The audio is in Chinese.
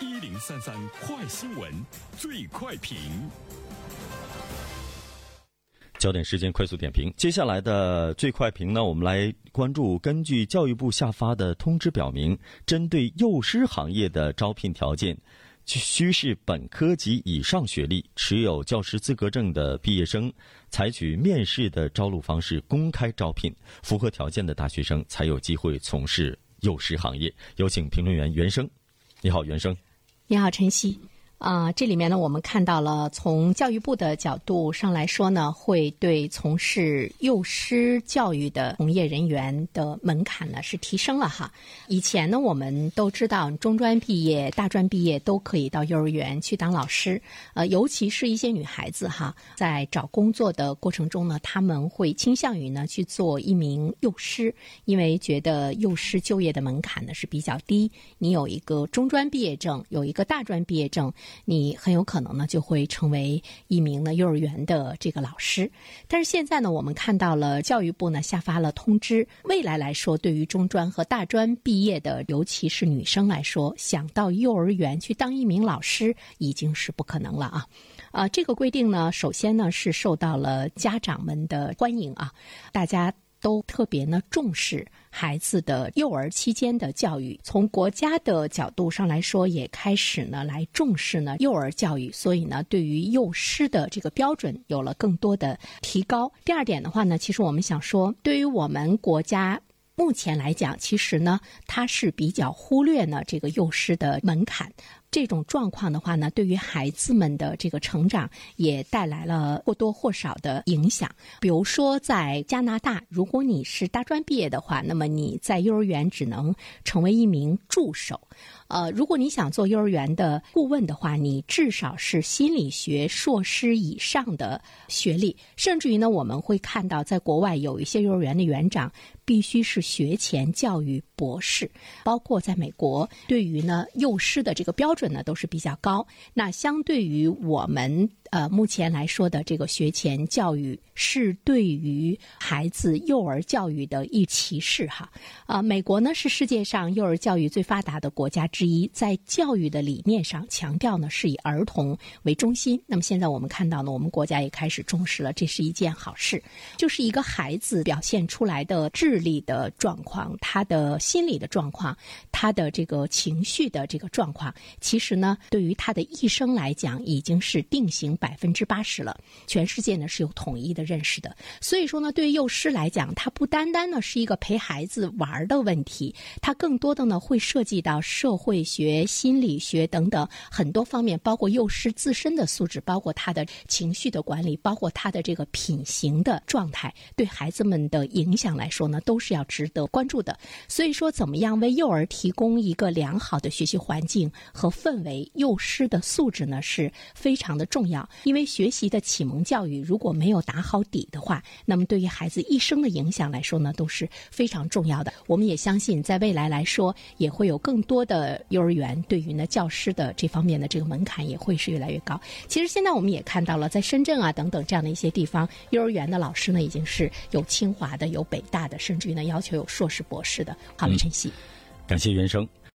一零三三快新闻，最快评。焦点时间快速点评，接下来的最快评呢，我们来关注。根据教育部下发的通知表明，针对幼师行业的招聘条件，需是本科及以上学历、持有教师资格证的毕业生，采取面试的招录方式公开招聘，符合条件的大学生才有机会从事幼师行业。有请评论员袁生。你好，袁生。你好，晨曦。啊，这里面呢，我们看到了从教育部的角度上来说呢，会对从事幼师教育的从业人员的门槛呢是提升了哈。以前呢，我们都知道中专毕业、大专毕业都可以到幼儿园去当老师，呃，尤其是一些女孩子哈，在找工作的过程中呢，他们会倾向于呢去做一名幼师，因为觉得幼师就业的门槛呢是比较低，你有一个中专毕业证，有一个大专毕业证。你很有可能呢就会成为一名呢幼儿园的这个老师，但是现在呢，我们看到了教育部呢下发了通知，未来来说，对于中专和大专毕业的，尤其是女生来说，想到幼儿园去当一名老师已经是不可能了啊！啊，这个规定呢，首先呢是受到了家长们的欢迎啊，大家。都特别呢重视孩子的幼儿期间的教育，从国家的角度上来说，也开始呢来重视呢幼儿教育，所以呢对于幼师的这个标准有了更多的提高。第二点的话呢，其实我们想说，对于我们国家目前来讲，其实呢它是比较忽略呢这个幼师的门槛。这种状况的话呢，对于孩子们的这个成长也带来了或多或少的影响。比如说，在加拿大，如果你是大专毕业的话，那么你在幼儿园只能成为一名助手。呃，如果你想做幼儿园的顾问的话，你至少是心理学硕士以上的学历，甚至于呢，我们会看到在国外有一些幼儿园的园长必须是学前教育博士，包括在美国，对于呢幼师的这个标准呢都是比较高。那相对于我们。呃，目前来说的这个学前教育是对于孩子幼儿教育的一歧视哈。啊，美国呢是世界上幼儿教育最发达的国家之一，在教育的理念上强调呢是以儿童为中心。那么现在我们看到呢，我们国家也开始重视了，这是一件好事。就是一个孩子表现出来的智力的状况，他的心理的状况，他的这个情绪的这个状况，其实呢，对于他的一生来讲，已经是定型。百分之八十了，全世界呢是有统一的认识的。所以说呢，对于幼师来讲，它不单单呢是一个陪孩子玩的问题，它更多的呢会涉及到社会学、心理学等等很多方面，包括幼师自身的素质，包括他的情绪的管理，包括他的这个品行的状态，对孩子们的影响来说呢，都是要值得关注的。所以说，怎么样为幼儿提供一个良好的学习环境和氛围，幼师的素质呢是非常的重要。因为学习的启蒙教育如果没有打好底的话，那么对于孩子一生的影响来说呢，都是非常重要的。我们也相信，在未来来说，也会有更多的幼儿园对于呢教师的这方面的这个门槛也会是越来越高。其实现在我们也看到了，在深圳啊等等这样的一些地方，幼儿园的老师呢已经是有清华的、有北大的，甚至于呢要求有硕士、博士的。好了，晨曦，感谢袁生。